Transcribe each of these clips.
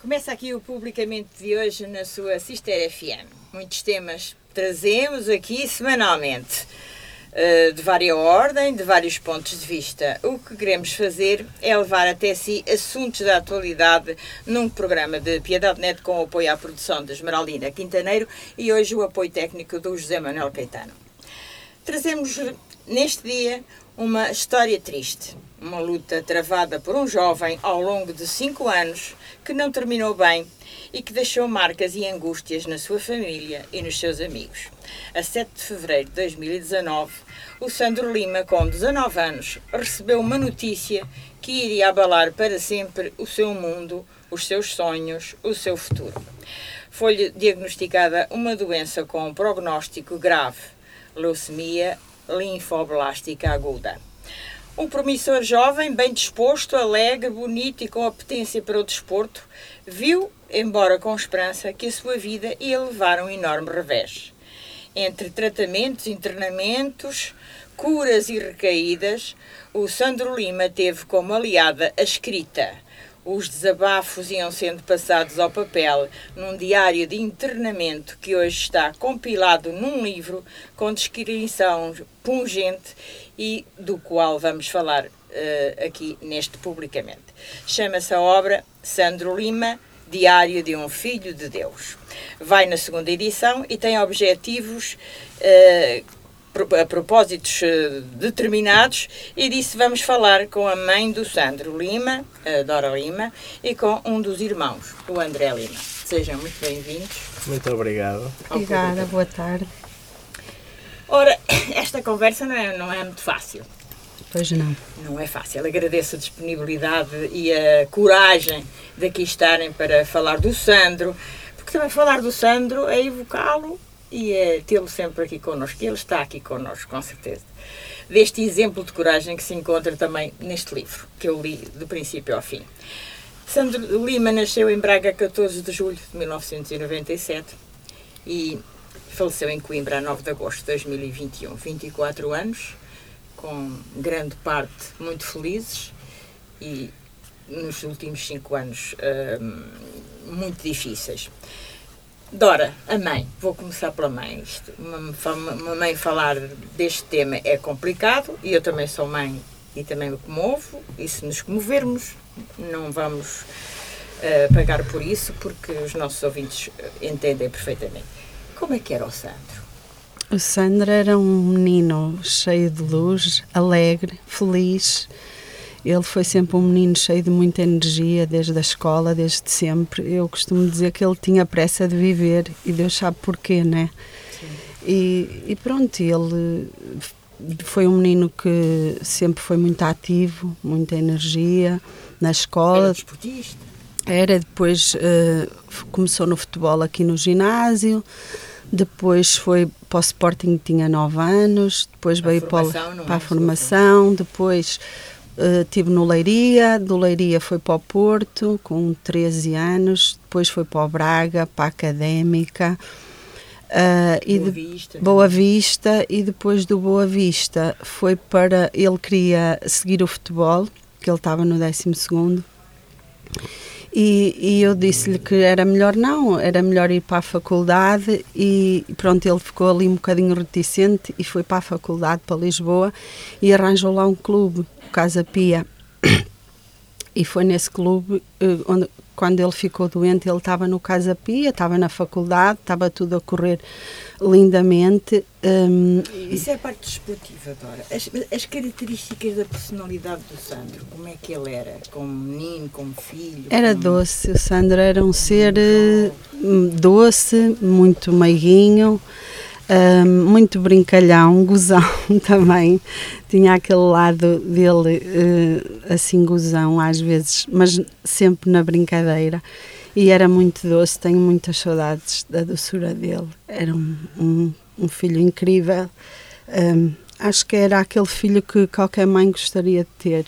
Começa aqui o publicamente de hoje na sua Sister FM. Muitos temas trazemos aqui semanalmente, eh, de várias ordem, de vários pontos de vista. O que queremos fazer é levar até si assuntos da atualidade num programa de Piedade Net com o apoio à produção de Esmeraldina Quintaneiro e hoje o apoio técnico do José Manuel Caetano. Trazemos neste dia uma história triste, uma luta travada por um jovem ao longo de cinco anos que não terminou bem e que deixou marcas e angústias na sua família e nos seus amigos. A 7 de fevereiro de 2019, o Sandro Lima, com 19 anos, recebeu uma notícia que iria abalar para sempre o seu mundo, os seus sonhos, o seu futuro. Foi-lhe diagnosticada uma doença com um prognóstico grave, leucemia linfoblástica aguda. Um promissor jovem, bem disposto, alegre, bonito e com apetência para o desporto, viu, embora com esperança, que a sua vida ia levar um enorme revés. Entre tratamentos, internamentos, curas e recaídas, o Sandro Lima teve como aliada a escrita. Os desabafos iam sendo passados ao papel num diário de internamento que hoje está compilado num livro com descrição pungente e do qual vamos falar uh, aqui neste publicamente. Chama-se a obra Sandro Lima, Diário de um Filho de Deus. Vai na segunda edição e tem objetivos uh, a propósitos eh, determinados e disse vamos falar com a mãe do Sandro Lima, a Dora Lima, e com um dos irmãos, o André Lima. Sejam muito bem-vindos. Muito obrigado. Obrigada, boa tarde. Ora, esta conversa não é, não é muito fácil. Pois não. Não é fácil. Agradeço a disponibilidade e a coragem de aqui estarem para falar do Sandro, porque também falar do Sandro é evocá-lo e é tê-lo sempre aqui connosco. Ele está aqui connosco, com certeza. Deste exemplo de coragem que se encontra também neste livro, que eu li do princípio ao fim. Sandro Lima nasceu em Braga 14 de julho de 1997 e faleceu em Coimbra a 9 de agosto de 2021. 24 anos, com grande parte muito felizes e nos últimos 5 anos hum, muito difíceis. Dora, a mãe, vou começar pela mãe. Isto, uma, uma mãe falar deste tema é complicado e eu também sou mãe e também me comovo. E se nos comovermos, não vamos uh, pagar por isso, porque os nossos ouvintes entendem perfeitamente. Como é que era o Sandro? O Sandro era um menino cheio de luz, alegre, feliz ele foi sempre um menino cheio de muita energia, desde a escola, desde sempre. Eu costumo dizer que ele tinha pressa de viver e Deus sabe porquê, né? E, e pronto, ele foi um menino que sempre foi muito ativo, muita energia na escola. Era desportista? Era, depois uh, começou no futebol aqui no ginásio, depois foi para o Sporting, tinha 9 anos, depois veio para, para a é? formação, depois Uh, tive no Leiria, do Leiria foi para o Porto com 13 anos, depois foi para o Braga, para a Académica. Uh, e Boa, Vista, Boa Vista. E depois do Boa Vista foi para ele queria seguir o futebol que ele estava no 12 segundo e, e eu disse-lhe que era melhor não, era melhor ir para a faculdade e pronto, ele ficou ali um bocadinho reticente e foi para a faculdade, para Lisboa e arranjou lá um clube Casa Pia. E foi nesse clube eh, onde, quando ele ficou doente, ele estava no Casa Pia, estava na faculdade, estava tudo a correr lindamente. Um, Isso é a parte desportiva, Dora. As, as, características da personalidade do Sandro, como é que ele era? Como menino, como filho? Era como... doce, o Sandro era um ser uh, doce, muito meiguinho. Uh, muito brincalhão, gozão também. Tinha aquele lado dele, uh, assim, gozão às vezes, mas sempre na brincadeira. E era muito doce, tenho muitas saudades da doçura dele. Era um, um, um filho incrível. Um, acho que era aquele filho que qualquer mãe gostaria de ter.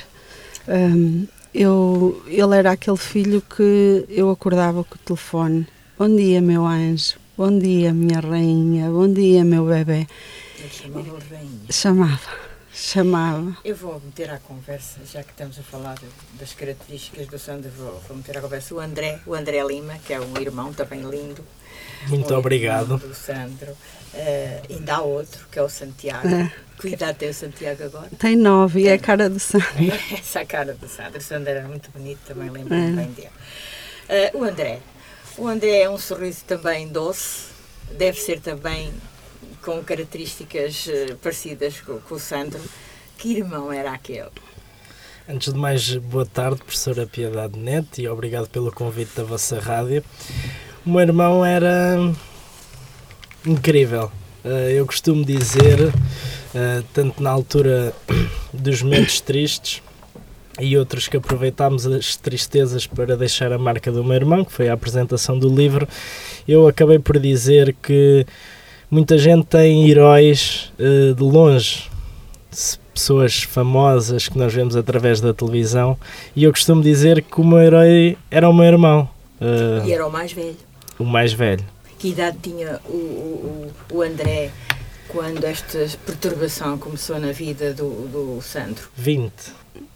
Um, eu, ele era aquele filho que eu acordava com o telefone. Bom dia, meu anjo. Bom dia, minha rainha. Bom dia, meu bebê. Ele chamava rainha. Chamava. Chamava. Eu vou meter à conversa, já que estamos a falar das características do Sandro, vou, vou meter à conversa o André, o André Lima, que é um irmão também lindo. Muito um obrigado. Do Sandro. Uh, ainda há outro, que é o Santiago. É. Que idade tem o Santiago agora? Tem nove e é a cara do Sandro. Essa é a cara do Sandro. O Sandro era muito bonito, também lembro-me é. bem dele. Uh, o André. O André é um sorriso também doce, deve ser também com características uh, parecidas com, com o Sandro. Que irmão era aquele? Antes de mais, boa tarde, professora Piedade Neto, e obrigado pelo convite da vossa rádio. O meu irmão era incrível. Eh, eu costumo dizer, eh, tanto na altura dos momentos tristes e outros que aproveitámos as tristezas para deixar a marca do meu irmão, que foi a apresentação do livro, eu acabei por dizer que muita gente tem heróis eh, de longe, pessoas famosas que nós vemos através da televisão, e eu costumo dizer que o meu herói era o meu irmão. E era o mais velho. O mais velho. Que idade tinha o, o, o André quando esta perturbação começou na vida do, do Sandro? 20.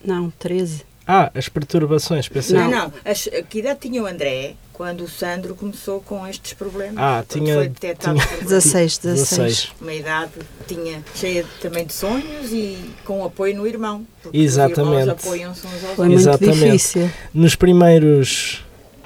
Não, 13. Ah, as perturbações, pensei. Não, não. As, que idade tinha o André quando o Sandro começou com estes problemas? Ah, tinha, foi detectado tinha 16, 16. Uma idade tinha cheia também de sonhos e com apoio no irmão. Exatamente. Os apoiam-se uns aos Foi muito Exatamente. difícil. Nos primeiros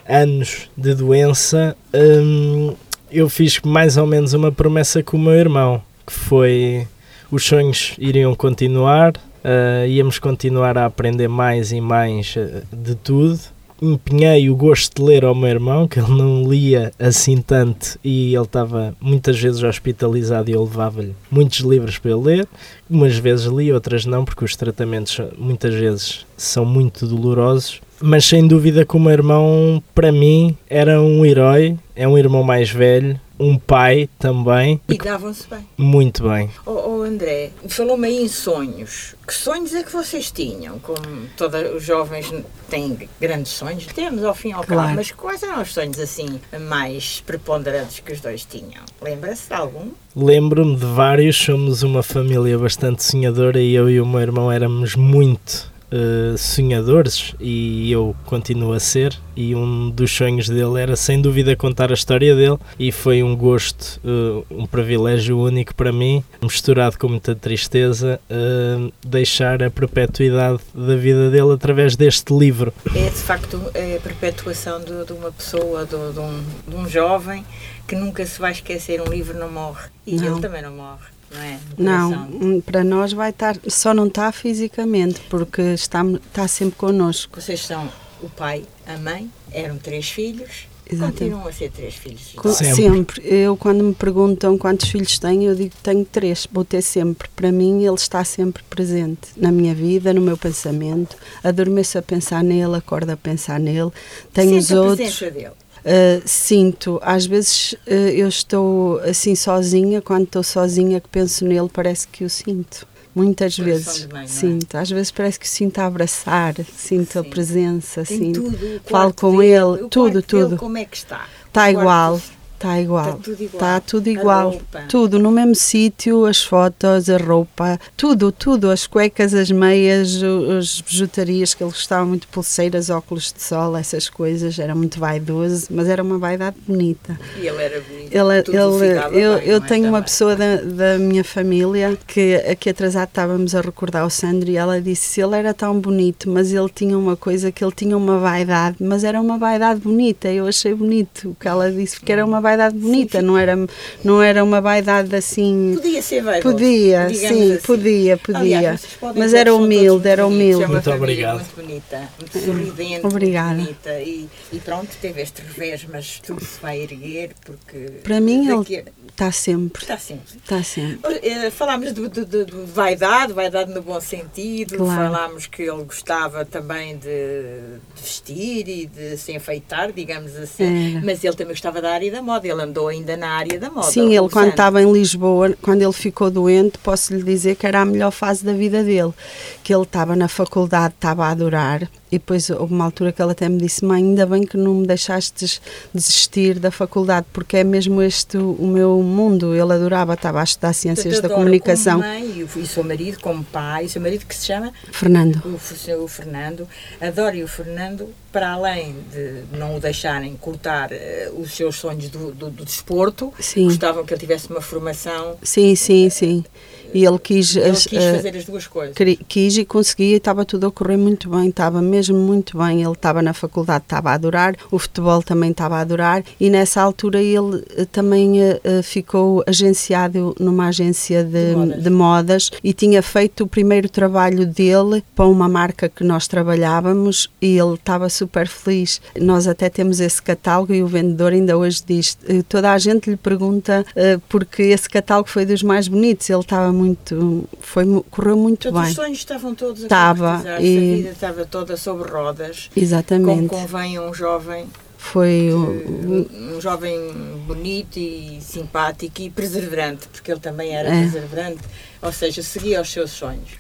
anos de doença, hum, eu fiz mais ou menos uma promessa com o meu irmão, que foi os sonhos iriam continuar, uh, íamos continuar a aprender mais e mais uh, de tudo. Empenhei o gosto de ler ao meu irmão, que ele não lia assim tanto e ele estava muitas vezes hospitalizado e eu levava-lhe muitos livros para ele ler. Umas vezes li, outras não, porque os tratamentos muitas vezes são muito dolorosos mas sem dúvida que o meu irmão, para mim, era um herói, é um irmão mais velho, um pai também. E davam-se bem. Muito bem. Oh, oh André, falou-me aí em sonhos. Que sonhos é que vocês tinham? Como todos os jovens têm grandes sonhos, temos ao fim e ao Claro. cabo, mas quais eram os sonhos assim mais preponderantes que os dois tinham? Lembra-se de algum? Lembro-me de vários, somos uma família bastante sonhadora e eu e o meu irmão éramos muito uh, sonhadores e eu continuo a ser e um dos sonhos dele era sem dúvida contar a história dele e foi um gosto, uh, um privilégio único para mim, misturado com muita tristeza, uh, deixar a perpetuidade da vida dele através deste livro. É de facto a perpetuação de, de uma pessoa, de, de, um, de um jovem que nunca se vai esquecer, um livro não morre e Não. ele também não morre. Não, é? Não, hum, para nós vai estar, só não está fisicamente, porque está, está sempre connosco. Vocês são o pai, a mãe, eram três filhos, Exatamente. continuam a ser três filhos. Sempre. Sempre. Eu, quando me perguntam quantos filhos tenho, eu digo que tenho três. Vou ter sempre. Para mim, ele está sempre presente na minha vida, no meu pensamento. Adormeço a pensar nele, acordo a pensar nele. Tenho os Sente a outros. presença dele. Uh, sinto, às vezes uh, eu estou assim sozinha, quando estou sozinha que penso nele, parece que o sinto. Muitas vezes não é? sinto, às vezes parece que o sinto a abraçar, sinto a Sim. presença, Tem sinto. tudo. falo com dele, ele, tudo, quarto dele, tudo. como é que está? Está igual, está igual. Está tudo igual. Está tudo igual. Tudo no mesmo sítio, as fotos, a roupa, tudo, tudo, as cuecas, as meias, as bijutarias que ele gostava muito, pulseiras, óculos de sol, essas coisas, era muito vaidoso, mas era uma vaidade bonita. E ele era bonito. Ele, tudo ele, eu, bem, eu é, tenho uma pessoa da, da minha família que aqui atrasado estávamos a recordar o Sandro e ela disse ele era tão bonito, mas ele tinha uma coisa que ele tinha uma vaidade, mas era uma vaidade bonita. Eu achei bonito o que ela disse, porque era uma vaidade bonita, não era, não era uma vaidade assim. Podia ser vaidoso. Podia, digamos sim, assim. podia, podia. Aliás, Mas era humilde, era humilde. É uma Muito família obrigado. muito bonita, muito sorridente, Obrigada. muito bonita. E, e pronto, teve este revés, mas tudo se vai erguer porque. Para mim daqui ele está sempre, Está sempre. está sempre. Eh, Falámos de, de- de- de vaidade, vaidade no bom sentido, Claro. falámos que ele gostava também de, de vestir e de se enfeitar, digamos assim, Era. mas ele também gostava da área da moda, ele andou ainda na área da moda. Sim, ele quando estava em Lisboa, quando ele ficou doente, posso lhe dizer que era a melhor fase da vida dele. Que ele estava na faculdade, estava a adorar, E depois houve uma altura que ela até me disse: Mãe, ainda bem que não me deixaste desistir da faculdade, porque é mesmo este o meu mundo. Ele adorava, estava a estudar Ciências da Comunicação. Como mãe e o seu marido, como pai, o seu marido que se chama? Fernando. O, o Fernando. Adoro o Fernando, para além de não o deixarem cortar uh, os seus sonhos do, do, do desporto, sim. gostavam que ele tivesse uma formação. Sim, sim, sim. E ele quis, ele quis uh, fazer as duas coisas. Quis e conseguia e estava tudo a correr muito bem, estava mesmo muito bem. Ele estava na faculdade, estava a adorar, o futebol também estava a adorar e nessa altura ele uh, também uh, ficou agenciado numa agência de, de, modas. de, modas. e tinha feito o primeiro trabalho dele para uma marca que nós trabalhávamos e ele estava super feliz. Nós até temos esse catálogo e o vendedor ainda hoje diz, toda a gente lhe pergunta porque esse catálogo foi dos mais bonitos, ele estava muito, foi, correu muito todos bem. Os sonhos estavam todos a estava, e... a vida estava toda sobre rodas. Exatamente. Como convém a um jovem foi um, um jovem bonito e simpático e perseverante, porque ele também era é. perseverante, ou seja, seguia os seus sonhos.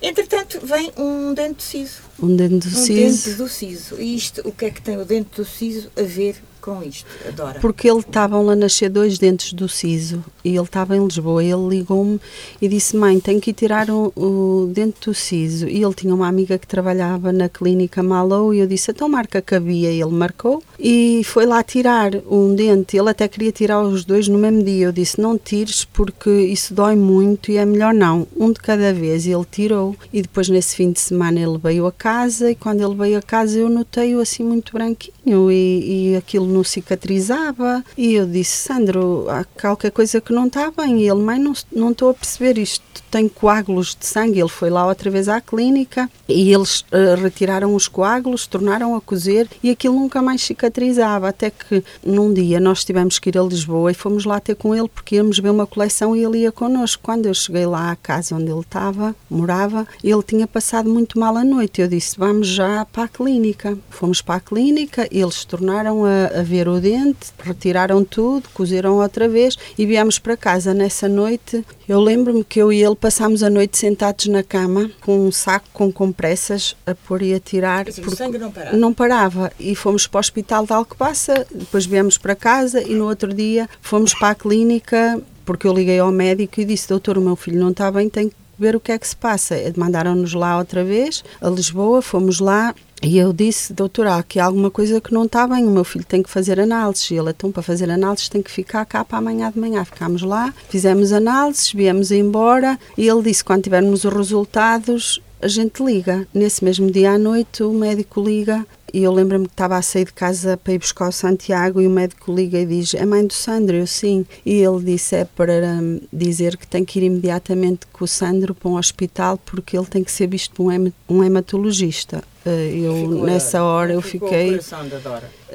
Entretanto, vem um dente do siso. Um dente do um siso. dente do siso. E isto, o que é que tem o dente do siso a ver com isto, Adora? Porque ele estavam lá nascer dois dentes do siso e ele estava em Lisboa. Ele ligou-me e disse: Mãe, tenho que ir tirar o, o, dente do siso. E ele tinha uma amiga que trabalhava na clínica Malou e eu disse: Então marca que havia. Ele marcou e foi lá tirar um dente. Ele até queria tirar os dois no mesmo dia. Eu disse: Não tires porque isso dói muito e é melhor não. Um de cada vez. E ele tirou. E depois, nesse fim de semana, ele veio a casa e quando ele veio a casa eu notei-o assim muito branquinho e, e aquilo não cicatrizava. E eu disse, Sandro, há qualquer coisa que não está bem. E ele, mãe, não, não estou a perceber isto. Tem coágulos de sangue. Ele foi lá outra vez à clínica e eles uh, retiraram os coágulos, tornaram a cozer e aquilo nunca mais cicatrizava. Até que num dia nós tivemos que ir a Lisboa e fomos lá ter com ele porque íamos ver uma coleção e ele ia connosco. Quando eu cheguei lá à casa onde ele estava, morava, ele tinha passado muito mal a noite. Eu disse, vamos já para a clínica. Fomos para a clínica, eles tornaram a, a ver o dente, retiraram tudo, cozeram outra vez e viemos para casa nessa noite. Eu lembro-me que eu e ele passámos a noite sentados na cama com um saco com compressas a pôr e a tirar. Porque o sangue não parava? Não parava. E fomos para o hospital de Alcobaça, depois viemos para casa e no outro dia fomos para a clínica porque eu liguei ao médico e disse, doutor, o meu filho não está bem, tem que ver o que é que se passa. Mandaram-nos lá outra vez, a Lisboa, fomos lá, e eu disse, doutora, há aqui alguma coisa que não está bem, o meu filho tem que fazer análises. E ele, então, para fazer análises tem que ficar cá para amanhã de manhã. Ficámos lá, fizemos análises, viemos embora e ele disse, quando tivermos os resultados, a gente liga. Nesse mesmo dia à noite, o médico liga e eu lembro-me que estava a sair de casa para ir buscar o Santiago e o médico liga e diz: É mãe do Sandro? Eu sim. E ele disse: É para hum, dizer que tem que ir imediatamente com o Sandro para um hospital porque ele tem que ser visto por um hematologista. Eh, eu nessa hora eu fiquei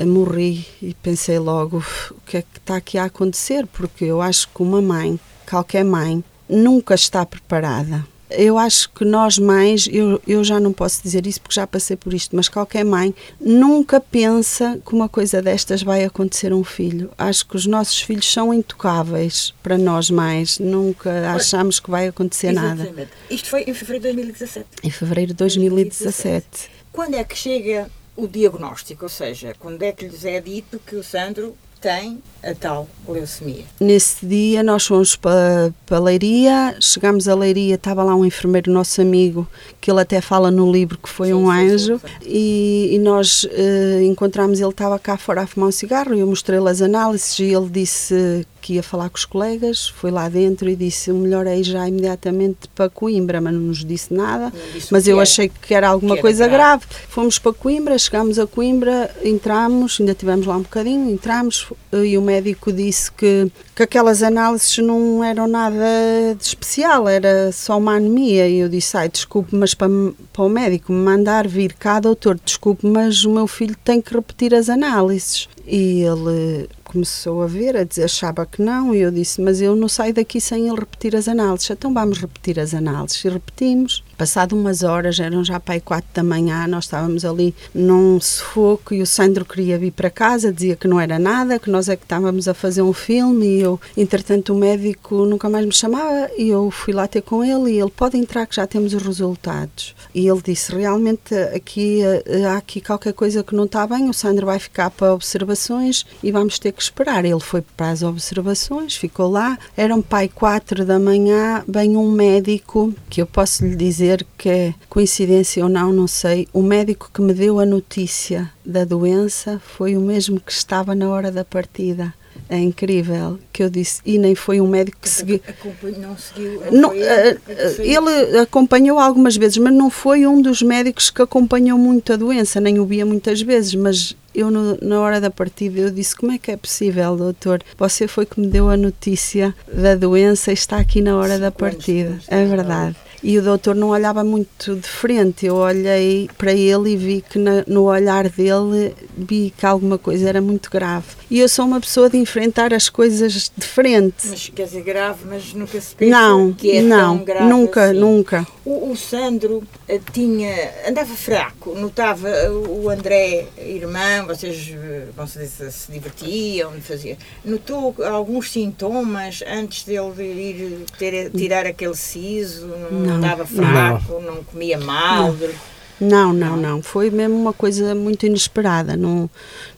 morri e pensei logo o que é que está aqui a acontecer porque eu acho que uma mãe qualquer mãe nunca está preparada eu acho que nós mães, eu, eu já não posso dizer isso porque já passei por isto, mas qualquer mãe nunca pensa que uma coisa destas vai acontecer a um filho. Acho que os nossos filhos são intocáveis para nós mães, nunca achamos que vai acontecer Exatamente. nada. Isto foi em fevereiro de 2017. Em fevereiro de 2017. 2017. Quando é que chega o diagnóstico? Ou seja, quando é que lhes é dito que o Sandro tem a tal leucemia. Nesse dia nós fomos para, para Leiria, chegámos a Leiria, estava lá um enfermeiro nosso amigo, que ele até fala no livro que foi sim, um sim, anjo, sim, e, e, nós uh, encontramos, ele estava cá fora a fumar um cigarro, e eu mostrei-lhe as análises e ele disse que ia falar com os colegas, foi lá dentro e disse o melhor é ir já imediatamente para Coimbra, mas não nos disse nada, disse mas eu era. achei que era alguma que era coisa grave. grave. Fomos para Coimbra, chegámos a Coimbra, entramos, ainda tivemos lá um bocadinho, entramos e o médico disse que, que aquelas análises não eram nada de especial, era só uma anemia. E eu disse: ai, desculpe, mas para, para o médico me mandar vir cá, doutor, desculpe, mas o meu filho tem que repetir as análises. E ele começou a ver, a dizer, achava que não, e eu disse, mas eu não saio daqui sem ele repetir as análises. Então vamos repetir as análises. E repetimos. Passado umas horas, eram já aí quatro da manhã, nós estávamos ali num sufoco e o Sandro queria vir para casa, dizia que não era nada, que nós é que estávamos a fazer um filme e eu, entretanto, o médico nunca mais me chamava e eu fui lá ter com ele e ele pode entrar que já temos os resultados. E ele disse, realmente aqui eh, há aqui qualquer coisa que não está bem, o Sandro vai ficar para observações e vamos ter que esperar. Ele foi para as observações, ficou lá, eram pai quatro da manhã, vem um médico que eu posso lhe dizer dizer que é coincidência ou não, não sei. O médico que me deu a notícia da doença foi o mesmo que estava na hora da partida. É incrível que eu disse, e nem foi um médico que seguiu. Não seguiu. Não, eh, ele acompanhou algumas vezes, mas não foi um dos médicos que acompanhou muito a doença, nem o via muitas vezes, mas eu no, na hora da partida eu disse como é que é possível doutor você foi que me deu a notícia da doença e está aqui na hora da partida é verdade e o doutor não olhava muito de frente. Eu olhei para ele e vi que na, no olhar dele vi que alguma coisa era muito grave. E eu sou uma pessoa de enfrentar as coisas de frente. Mas quer dizer grave, mas nunca se pensa não, que é não, tão grave nunca, assim. nunca. O, o Sandro eh, tinha andava fraco, notava eh, o André, irmão, vocês eh, como se, divertiam, faziam. Notou alguns sintomas antes dele ir ter, tirar aquele siso? Não, Não, andava fraco, não, comia mal? Não, não, não. Foi mesmo uma coisa muito inesperada. Não,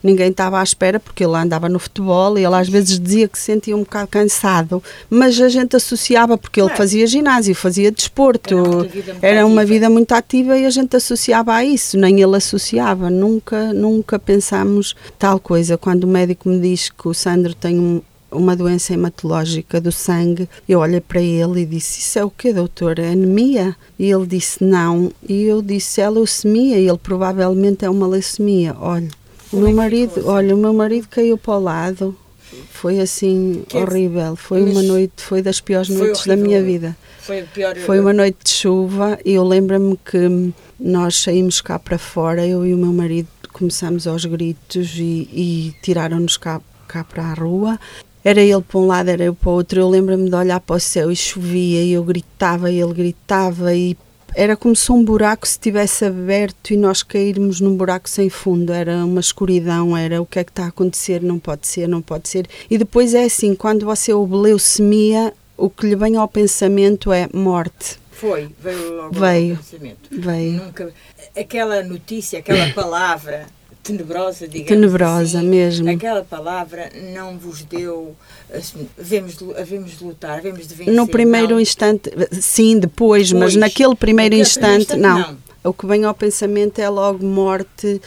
ninguém estava à espera, porque ele andava no futebol e ele às vezes dizia que se sentia um bocado cansado, mas a gente associava, porque ele É. fazia ginásio, fazia desporto, Era uma vida muito era uma ativa. vida muito ativa e a gente associava a isso, nem ele associava. Nunca, nunca pensámos tal coisa. Quando o médico me diz que o Sandro tem um, uma doença hematológica do sangue, eu olhei para ele e disse: Isso é o quê, doutor? É anemia? E ele disse: Não. E eu disse: É leucemia. E ele provavelmente é uma leucemia. Olha, o meu é que marido, ficou, olha, o meu marido caiu para o lado. Foi assim Quer dizer, horrível. Foi uma noite, foi das piores noites da horrível. minha vida. Foi pior. Foi uma noite de chuva e eu lembro-me que nós saímos cá para fora, eu e o meu marido começamos aos gritos e, e tiraram-nos cá, cá para a rua. Era ele para um lado, era eu para o outro. Eu lembro-me de olhar para o céu e chovia e eu gritava e ele gritava e era como se um buraco se tivesse aberto e nós cairmos num buraco sem fundo. Era uma escuridão, era o que é que está a acontecer, não pode ser, não pode ser. E depois é assim, quando você ouve leucemia, o que lhe vem ao pensamento é morte. Foi, veio logo Veio. ao pensamento. Veio. Nunca, aquela notícia, aquela palavra tenebrosa, digamos Tenebrosa assim, mesmo. Aquela palavra não vos deu, assim, havemos de, havemos de lutar, havemos de vencer. No primeiro não. instante, sim, depois, mas Depois. naquele primeiro Naquele instante, primeiro não. instante, O que vem ao pensamento é logo morte,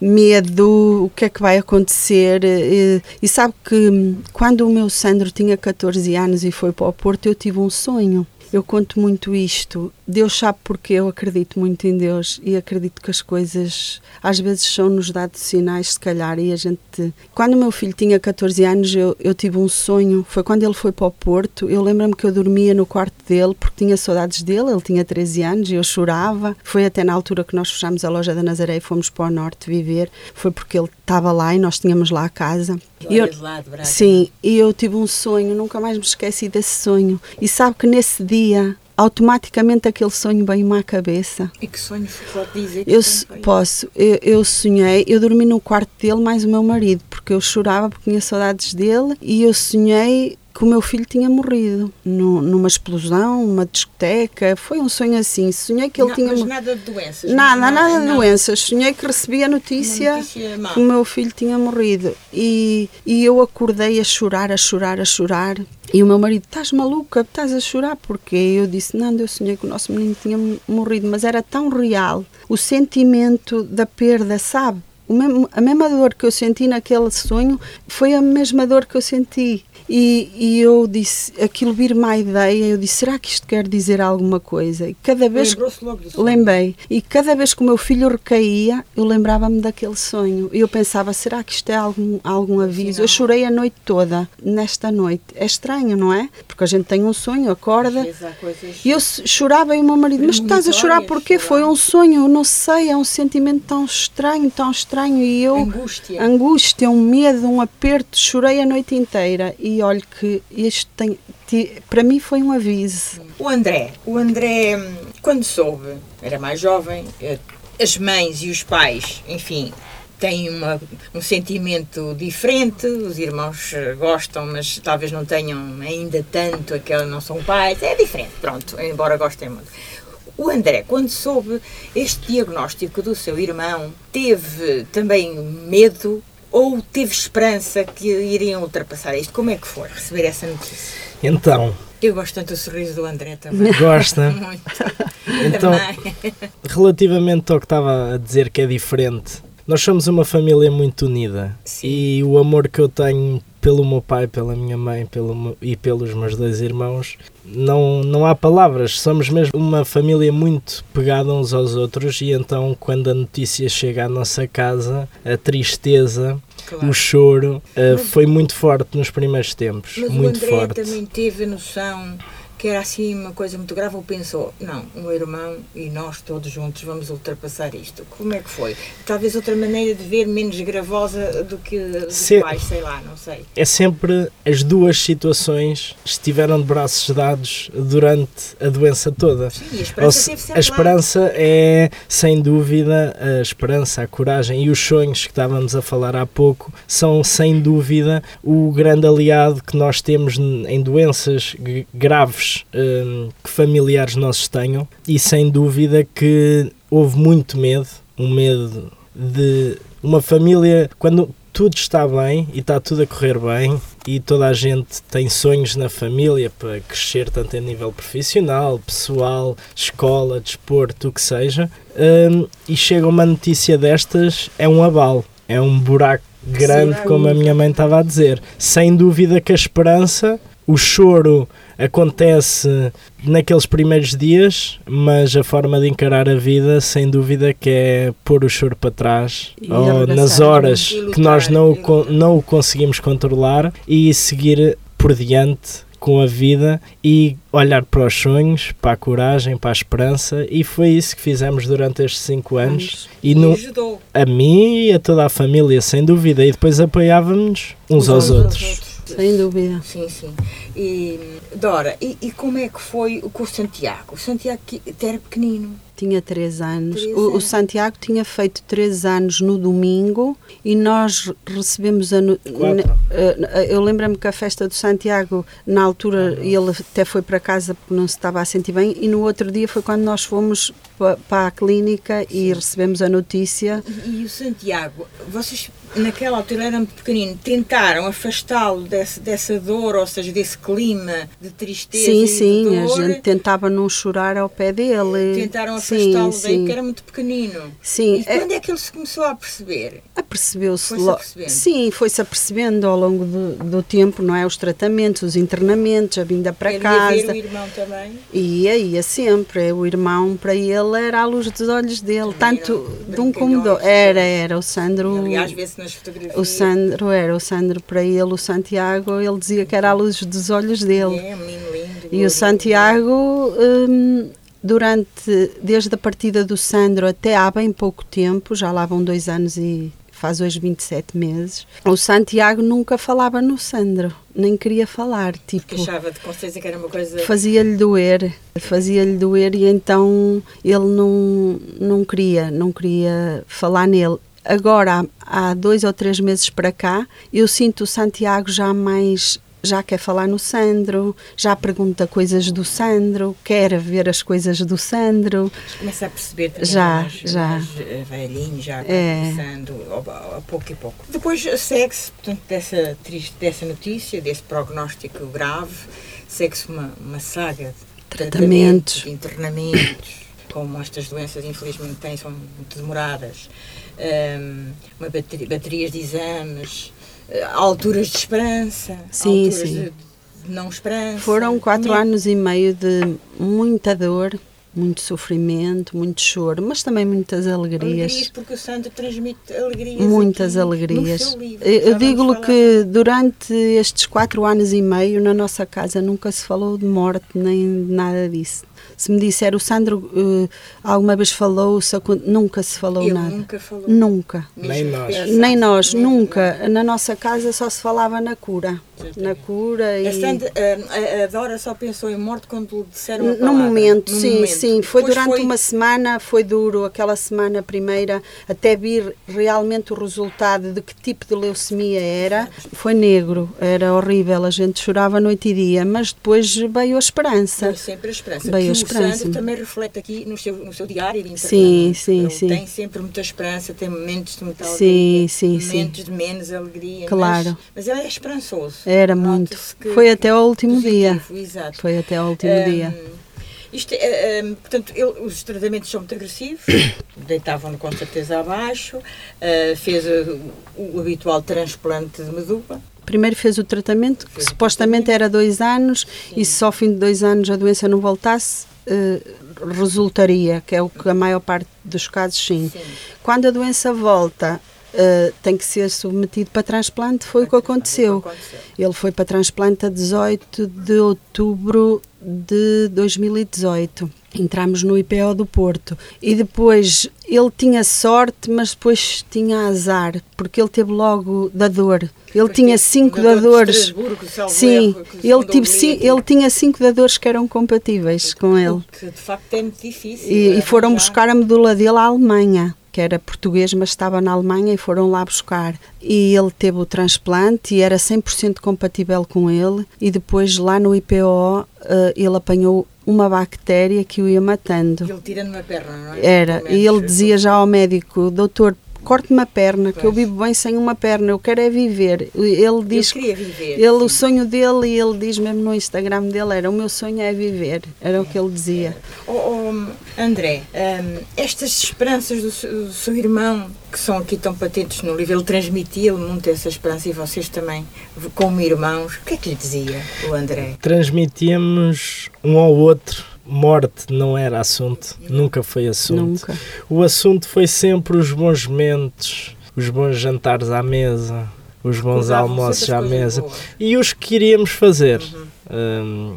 medo, o que é que vai acontecer. E, e sabe que hum, quando o meu Sandro tinha 14 anos e foi para o Porto, eu tive um sonho. Eu conto muito isto. Deus sabe porque eu acredito muito em Deus e acredito que as coisas às vezes são-nos dados sinais, se calhar, e a gente. Quando o meu filho tinha 14 anos, eu, eu tive um sonho. Foi quando ele foi para o Porto. Eu lembro-me que eu dormia no quarto dele porque tinha saudades dele. Ele tinha 13 anos e eu chorava. Foi até na altura que nós fechámos a loja da Nazaré e fomos para o norte viver. Foi porque ele estava lá e nós tínhamos lá a casa. E eu-. Sim, e eu tive um sonho, nunca mais me esqueci desse sonho. E sabe que nesse dia, automaticamente aquele sonho veio-me à cabeça. E que sonho pode dizer? que Eu posso, eu, eu sonhei, eu dormi no quarto dele mais o meu marido, porque eu chorava porque tinha saudades dele e eu sonhei que o meu filho tinha morrido nu- numa explosão, numa discoteca. Foi um sonho assim. Sonhei que ele Não, tinha mas nada de doenças. Nada, não- nada de doenças. Sonhei que recebi a notícia, notícia que o meu filho tinha morrido. E, e eu acordei a chorar, a chorar, a chorar. E o meu marido, estás maluca? Estás a chorar? Porque eu disse, não, eu sonhei que o nosso menino tinha morrido. Mas era tão real o sentimento da perda, sabe? Mesmo- a mesma dor que eu senti naquele sonho foi a mesma dor que eu senti. E, e eu disse, aquilo vir-me à ideia, eu disse, será que isto quer dizer alguma coisa? E cada vez Lembrou-se logo do sonho. Lembrei. E cada vez que o meu filho recaía, eu lembrava-me daquele sonho. E eu pensava, será que isto é algum, algum aviso? Eu chorei a noite toda, nesta noite. É estranho, não é? Porque a gente tem um sonho, acorda. coisas... E eu chorava e o meu marido, mas estás a chorar sei Foi um sonho, eu não sei, é um sentimento tão estranho, tão estranho. Estranho e eu Angústia. angústia, um medo, um aperto, chorei a noite inteira e olho que isto tem, ti- para mim foi um aviso. O André, o André, quando soube, era mais jovem, eh, as mães e os pais, enfim, têm uma, um sentimento diferente, os irmãos eh, gostam, mas talvez não tenham ainda tanto, aquela não são pais, é diferente, pronto, embora gostem muito. O André, quando soube este diagnóstico do seu irmão, teve também medo ou teve esperança que iriam ultrapassar isto? Como é que foi receber essa notícia? Então, Eu gosto tanto do sorriso do André também. gosta? Muito. Então, relativamente ao que estava a dizer que é diferente, nós somos uma família muito unida Sim. e o amor que eu tenho pelo meu pai, pela minha mãe pelo e pelos meus dois irmãos, não, não há palavras. Somos mesmo uma família muito pegada uns aos outros e então quando a notícia chega à nossa casa, a tristeza, Claro. o choro, Mas- foi muito forte nos primeiros tempos. Mas muito o André forte. também teve noção que era assim uma coisa muito grave ou pensou, não, o meu irmão e nós todos juntos vamos ultrapassar isto. Como é que foi? Talvez outra maneira de ver menos gravosa do que Se- pais, sei lá, não sei. é sempre as duas situações estiveram de braços dados durante a doença toda. Sim, a Ou esperança sempre a esperança é, sem dúvida, a esperança, a coragem e os sonhos que estávamos a falar há pouco são, sem dúvida, o grande aliado que nós temos em doenças g- hum, que familiares nossos tenham e, sem dúvida, que houve muito medo, um medo de uma família, quando tudo está bem e está tudo a correr bem e toda a gente tem sonhos na família para crescer tanto a nível profissional, pessoal, escola, desporto, o que seja, hum, e chega uma notícia destas, é um abalo, é um buraco grande, Sim. como a minha mãe estava a dizer. Sem dúvida que a esperança, o choro acontece naqueles primeiros dias, mas a forma de encarar a vida, sem dúvida que é pôr o choro para trás, E ou nas horas lutar, que nós não, o não o conseguimos controlar e seguir por diante com a vida e olhar para os sonhos, para a coragem, para a esperança e foi isso que fizemos durante estes cinco anos e no, ajudou. a mim e a toda a família, sem dúvida, e depois apoiávamos uns aos outros. Sem dúvida. Sim, sim. E, Dora, e, e como é que foi com o Santiago? O Santiago que era pequenino. Tinha três anos. Três O, o. Santiago tinha feito três anos no domingo e nós recebemos a. no- eh, eu lembro-me que a festa do Santiago, na altura, ele até foi para casa porque não se estava a sentir bem, e no outro dia foi quando nós fomos pa- para a clínica e recebemos a notícia. E, e o Santiago, vocês naquela altura era muito pequenino, tentaram afastá-lo desse, dessa dor, ou seja, desse clima de tristeza Sim, e sim, de a dor. gente tentava não chorar ao pé dele. Tentaram afastá-lo daí sim. porque era muito pequenino. Sim, E é- quando é que ele se começou a perceber? Apercebeu-se Foi-se lo- apercebendo? Sim, foi-se apercebendo ao longo do, do tempo, não é? Os tratamentos, os internamentos, a vinda para ele ia ver casa. o irmão também? Ia, ia sempre. O irmão, para ele, era a luz dos olhos dele, Também tanto de um como do Era, era. O Sandro. Aliás, vê-se nas fotografias. O Sandro era, o Sandro para ele, o Santiago, ele dizia que era a luz dos olhos dele. É, um menino lindo. E o. Santiago, hum, durante, desde a partida do Sandro até há bem pouco tempo, já lá vão dois anos e faz hoje 27 meses, o Santiago nunca falava no Sandro, nem queria falar, Porque tipo, achava de consciência que era uma coisa. fazia-lhe doer, fazia-lhe doer e então ele não, não queria, não queria falar nele. Agora, há, há dois ou três meses para cá, eu sinto o Santiago já mais já quer falar no Sandro, já pergunta coisas do Sandro, quer ver as coisas do Sandro. Começa a perceber também Já, mais, já. mais eh, velhinho, já É. começando a, a pouco e pouco. Depois segue-se, portanto, dessa, triste, dessa notícia, desse prognóstico grave, segue-se uma, uma saga de Tratamentos. de internamentos, como estas doenças infelizmente têm, são muito demoradas, Ahm, uma bateri- baterias de exames, eh, alturas de esperança, Sim, alturas sim. de não esperança. Foram quatro anos e meio de muita dor, muito sofrimento, muito choro, mas também muitas alegrias. Alegrias, porque o santo transmite alegrias. Muitas alegrias. Livro. Eu, digo-lhe que durante estes quatro anos e meio na nossa casa nunca se falou de morte nem de nada disso. Se me disser o Sandro eh, alguma vez falou, nunca se falou Ele nada. nunca falou. Nunca. Nem nós. Nem nós, Nem- nunca. Na nossa casa só se falava na cura. Na cura e. A Sandra, ah, a, a Dora só pensou em morte quando lhe disseram a No palavra. momento, No sim, momento. sim. Foi Depois durante foi- uma semana, foi duro, aquela semana primeira, até vir realmente o resultado de que tipo de leucemia era. Foi negro, era horrível, a gente chorava noite e dia, mas depois veio a esperança. Veio sempre a esperança. Veio esperança. Sandro também reflete aqui no seu, no seu diário de internamento. Sim, sim, Ele sim. tem sempre muita esperança, tem momentos de muita Sim, alegria, sim, sim. momentos de menos alegria. Claro. Mas, mas ele é esperançoso. Era muito. Que- Foi até ao último dia. Exato. Foi até ao último Hum, dia. Isto, é, hum, portanto, ele- os tratamentos são muito agressivos, deitavam-no com certeza abaixo, uh, fez uh, o, habitual transplante de medula. Primeiro fez o tratamento, que supostamente era dois anos, e se ao fim de dois anos a doença não voltasse, eh, resultaria, que é o que a maior parte dos casos sim. Sim. Quando a doença volta, eh, tem que ser submetido para transplante, foi o que aconteceu. aconteceu. Ele foi para transplante a 18 de outubro de 2018. Entramos no IPO do Porto. E depois ele tinha sorte, mas depois tinha azar, porque ele teve logo da dor. Ele Depois tinha cinco dadores. Sim, erro, ele, tive, aqui. ele tinha cinco dadores que eram compatíveis com ele. Que de facto é muito difícil. E, e é foram buscar a medula dele à Alemanha, que era português, mas estava na Alemanha e foram lá buscar. E ele teve o transplante e era 100% compatível com ele. E depois, lá no IPO, eh, ele apanhou uma bactéria que o ia matando. Ele tirando uma perna, não é? Era, e ele dizia já ao médico: Doutor, corte-me a perna, que eu Pois. vivo bem sem uma perna, eu quero é viver. Ele Ele diz que queria viver. ele, o sonho dele, e ele diz mesmo no Instagram dele: era o meu sonho é viver. Era o que ele dizia. Oh, oh, André, hum, estas esperanças do, seu- do seu irmão, que são aqui tão patentes no livro, ele transmitia-lhe muito essa esperança e vocês também, como irmãos, o que é que lhe dizia o André? Transmitíamos um ao outro. Morte não era assunto, nunca foi assunto. Nunca. O assunto foi sempre os bons momentos, os bons jantares à mesa, os bons Recordavam almoços à mesa boas. e os que queríamos fazer. Uhum. Hum,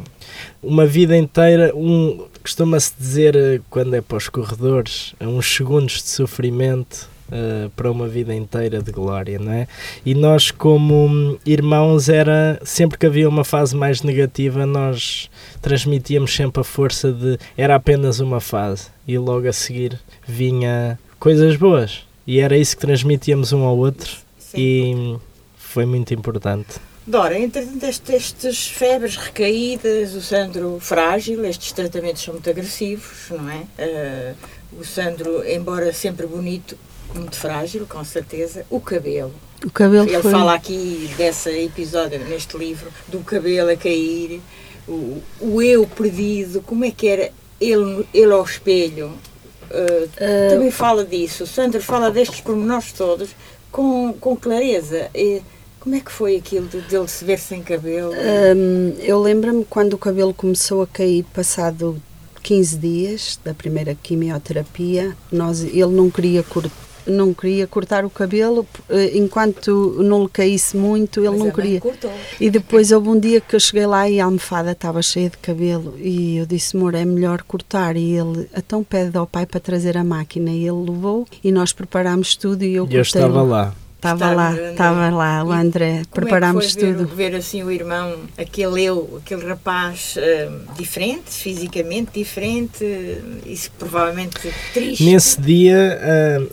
uma vida inteira, um, costuma-se dizer eh, quando é para os corredores, uns segundos de sofrimento eh, para uma vida inteira de glória, não é? E nós, como irmãos, era sempre que havia uma fase mais negativa, nós transmitíamos sempre a força de era apenas uma fase e logo a seguir vinha coisas boas. E era isso que transmitíamos um ao outro Sim. e foi muito importante. Dora, entretanto, este- estas febres recaídas, o Sandro frágil, estes tratamentos são muito agressivos, não é? Eh, o Sandro, embora sempre bonito, muito frágil, com certeza. O cabelo. O cabelo Ele foi. fala aqui desse episódio neste livro, do cabelo a cair, o, o eu perdido, como é que era ele, ele ao espelho. Eh, Ah, também fala disso. O Sandro fala destes pormenores todos com, com clareza. E como é que foi aquilo de, dele se ver sem cabelo? Hum, eu lembro-me quando o cabelo começou a cair, passado 15 dias da primeira quimioterapia, nós, ele não queria, não queria cortar o cabelo, eh, enquanto não lhe caísse muito, ele Mas não queria. cortou. E depois houve um dia que eu cheguei lá e a almofada estava cheia de cabelo e eu disse, amor, é melhor cortar. E ele, então pede ao pai para trazer a máquina. E ele levou e nós preparámos tudo e eu E eu cortei. estava lá. Estava lá, estava lá o E André. Preparámos é foi ver, tudo. ver assim o irmão, aquele eu, aquele rapaz eh, diferente, fisicamente diferente, eh, isso provavelmente triste. Nesse dia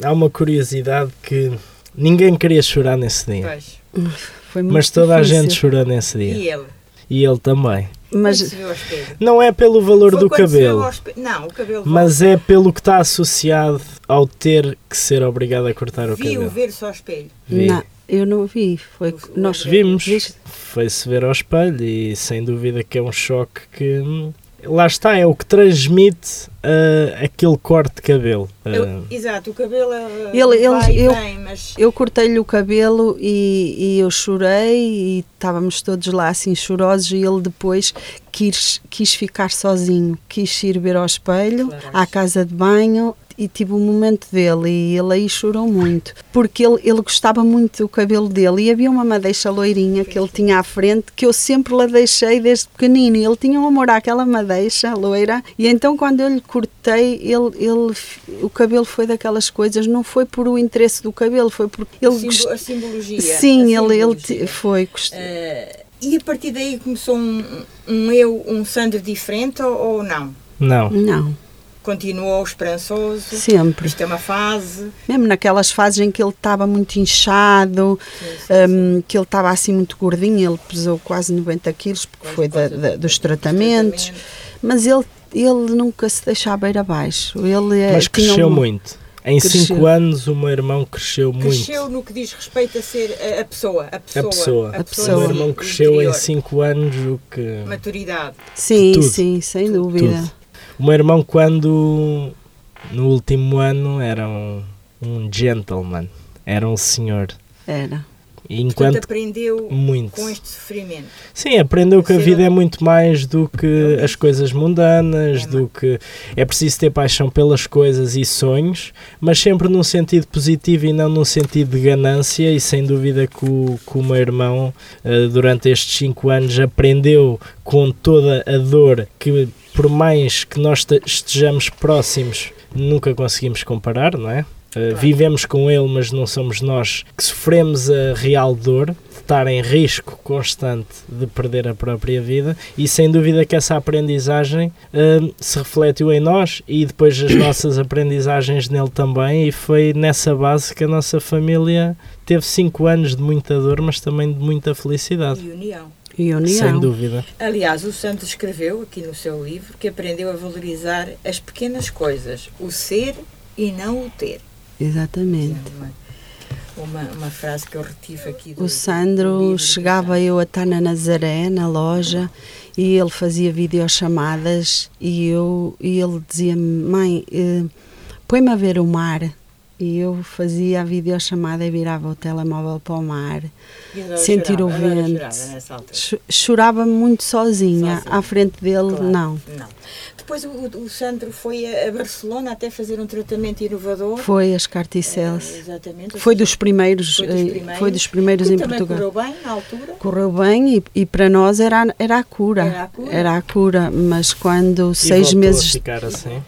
ah, há uma curiosidade que ninguém queria chorar nesse dia. Pois. Foi muito Mas toda a difícil. gente chorou nesse dia. E ele? E ele também. Mas viu espelho? Não é pelo valor Foi do viu cabelo? Não, o cabelo mas é pelo que está associado ao ter que ser obrigado a cortar o viu cabelo. ver-se ao espelho. Vi. não, eu não vi. Foi O- nós Vimos, foi-se ver ao espelho e sem dúvida que é um choque que hum, lá está, é o que transmite uh, aquele corte de cabelo. Uh, Eu- exato, o cabelo uh, Ele- ele- vai eu- vem, mas Eu cortei-lhe o cabelo e, e eu chorei e estávamos todos lá assim chorosos e ele depois quis, quis ficar sozinho, quis ir ver ao espelho, Claro. à casa de banho e tive um momento dele e ele aí chorou muito porque ele, ele gostava muito do cabelo dele e havia uma madeixa loirinha que ele tinha à frente que eu sempre lhe deixei desde pequenino e ele tinha um amor àquela madeixa loira e então quando eu lhe cortei ele, ele o cabelo foi daquelas coisas não foi por o interesse do cabelo foi porque ele a, simbo- gost- a simbologia. Sim, a ele, ele simbologia. te- foi. gost- Uh, e a partir daí começou um, um eu, um Sandro diferente ou, ou não? não. Não, Continuou esperançoso? sempre. Isto é uma fase. Mesmo naquelas fases em que ele estava muito inchado, Sim, sim, hum, que ele estava assim muito gordinho, ele pesou quase 90 quilos, porque Pois, foi por da- da- do- dos tratamentos. tratamentos. Mas ele, ele nunca se deixava ir abaixo. Ele é- Mas tinha cresceu um- muito. Em Cresceu. 5 anos o meu irmão cresceu muito. Cresceu no que diz respeito a ser a, a pessoa. A A pessoa. pessoa. A O pessoa. meu irmão cresceu em interior. 5 anos o que. Maturidade. Sim, tudo. sim, sem dúvida. Tudo. O meu irmão quando no último ano era um, um gentleman. Era um senhor. Era. E Portanto, enquanto aprendeu muito. com este sofrimento. Sim, aprendeu que a vida é muito mais do que as coisas mundanas, É, do que é preciso ter paixão pelas coisas e sonhos, mas sempre num sentido positivo e não num sentido de ganância. E sem dúvida que o, que o meu irmão, eh, durante estes cinco anos, aprendeu com toda a dor que, por mais que nós te- estejamos próximos, nunca conseguimos comparar, não é? Uh, vivemos com ele, mas não somos nós que sofremos a real dor de estar em risco constante de perder a própria vida e sem dúvida que essa aprendizagem uh, se refletiu em nós e depois as nossas aprendizagens nele também e foi nessa base que a nossa família teve cinco anos de muita dor, mas também de muita felicidade. E união. E união. Sem dúvida. Aliás, o Santos escreveu aqui no seu livro que aprendeu a valorizar as pequenas coisas, o ser e não o ter. Exatamente. Uma, uma, frase que eu retive aqui do O do Sandro livro do chegava eu a estar na Nazaré, na loja, e ele fazia videochamadas e eu e ele dizia-me, mãe, eh, põe-me a ver o mar. E eu fazia a videochamada e virava o telemóvel para o mar. Sentir o chorava, agora vento. chorava muito sozinha, Sozinha. à frente dele, Claro, não. não. Depois o, o Sandro foi a, Barcelona até fazer um tratamento inovador. Foi as Eh, Carticels. exatamente. ou Foi dos primeiros, foi dos eh, primeiros. foi dos primeiros em Portugal. correu bem na altura. Correu bem e, e para nós era, a- era a cura. Era a cura. Era a cura, mas quando E seis meses a ficar assim.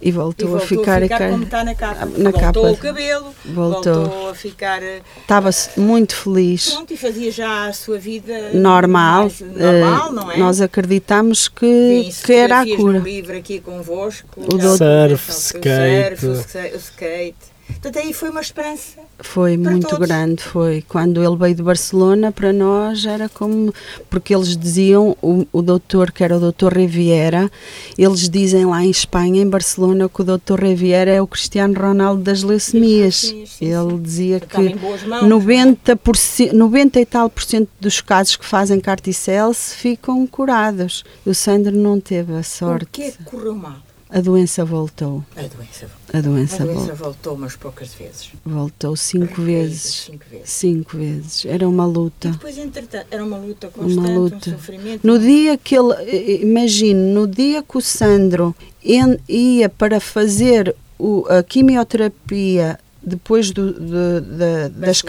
E voltou, e voltou a ficar, a ca- como está na capa. na voltou capa. o cabelo, Voltou. voltou a ficar eh, estava muito feliz. pronto e fazia já a sua vida Normal, mais normal, eh, não é? nós acreditamos que, Vêm-se que era a cura. no livro aqui convosco. O doutor- Surf, skate. surf, skate. Portanto, aí foi uma esperança. Foi muito todos. grande, foi. Quando ele veio de Barcelona, para nós era como. Porque eles diziam, o, o doutor, que era o doutor Riviera, eles dizem lá em Espanha, em Barcelona, que o doutor Riviera é o Cristiano Ronaldo das leucemias. Ele dizia que boas mãos. 90%, 90 e tal por cento dos casos que fazem carticelse ficam curados. O Sandro não teve a O sorte. que é que correu mal? A doença voltou. A doença. A doença, A doença voltou umas poucas vezes. voltou cinco vezes. Cinco vezes. Cinco vezes. Era uma luta. E depois, entretanto, era uma luta constante, luta. um sofrimento. No dia que ele, imagine, no dia que o Sandro ia para fazer o- a quimioterapia depois do, de- de- das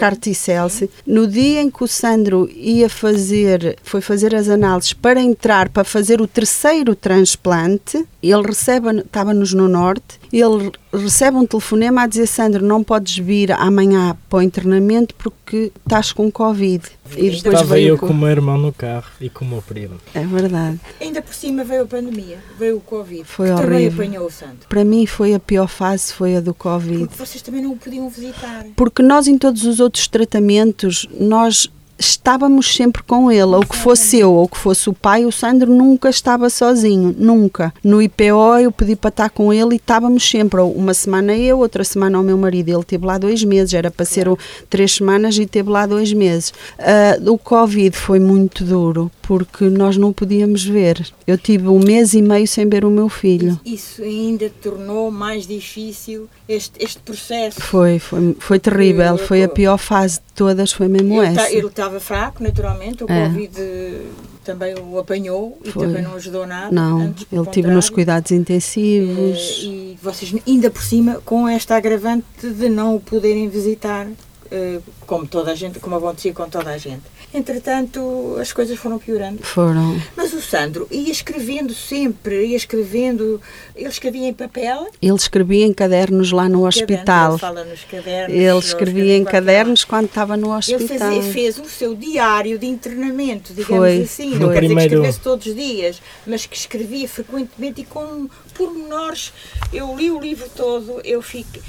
no dia em que o Sandro ia fazer, foi fazer as análises para entrar para fazer o terceiro transplante, ele recebe, estava-nos no norte, ele recebe um telefonema a dizer Sandro, não podes vir amanhã para o internamento porque estás com Covid. E depois Estava veio eu co- com o meu irmão no carro e com o meu primo. É verdade. Ainda por cima veio a pandemia, veio o Covid. Foi que também horrível. apanhou o santo. Para mim foi a pior fase, foi a do Covid. Porque vocês também não o podiam visitar. Porque nós em todos os outros tratamentos, nós estávamos sempre com ele, ou que fosse eu, ou que fosse o pai, o Sandro nunca estava sozinho, nunca. No IPO eu pedi para estar com ele e estávamos sempre, uma semana eu, outra semana o meu marido, ele teve lá dois meses, era para ser três semanas e teve lá dois meses. Uh, o Covid foi muito duro, porque nós não podíamos ver. Eu tive um mês e meio sem ver o meu filho. Isso ainda tornou mais difícil este, este processo. Foi, foi, foi terrível, foi a pior fase de todas, foi mesmo ele essa. Tá, estava fraco, naturalmente, o é. Covid também o apanhou e Foi. também não ajudou nada. Não, ele estive nos cuidados intensivos. E, e vocês, ainda por cima, com esta agravante de não o poderem visitar, eh, como toda a gente, como acontecia com toda a gente. Entretanto, as coisas foram piorando. Foram. Mas o Sandro ia escrevendo sempre, ia escrevendo. Ele escrevia em papel? Ele escrevia em cadernos lá no hospital. Ele fala nos cadernos. Ele escrevia em cadernos quando estava no hospital. Ele fazia, fez o seu diário de internamento, digamos foi, assim. Foi. Não quer dizer que escrevesse todos os dias, mas que escrevia frequentemente e com pormenores. Eu li o livro todo, eu fiquei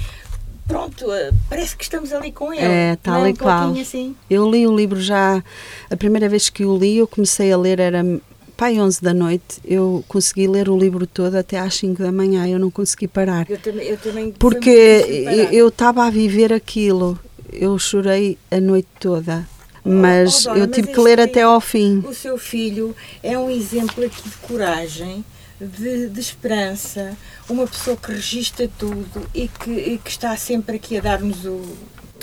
pronto, eh, parece que estamos ali com ele. É, tal é? e um qual. Assim. Eu li o livro já, a primeira vez que o li, eu comecei a ler, era pai 11 da noite, eu consegui ler o livro todo até às 5 da manhã, eu não consegui parar. Eu também, eu também Porque eu estava a viver aquilo, eu chorei a noite toda. Mas oh, oh, dona, eu tive mas que ler até ao fim. O seu filho é um exemplo aqui de coragem, de, de esperança, uma pessoa que registra tudo e que, e que está sempre aqui a dar-nos o,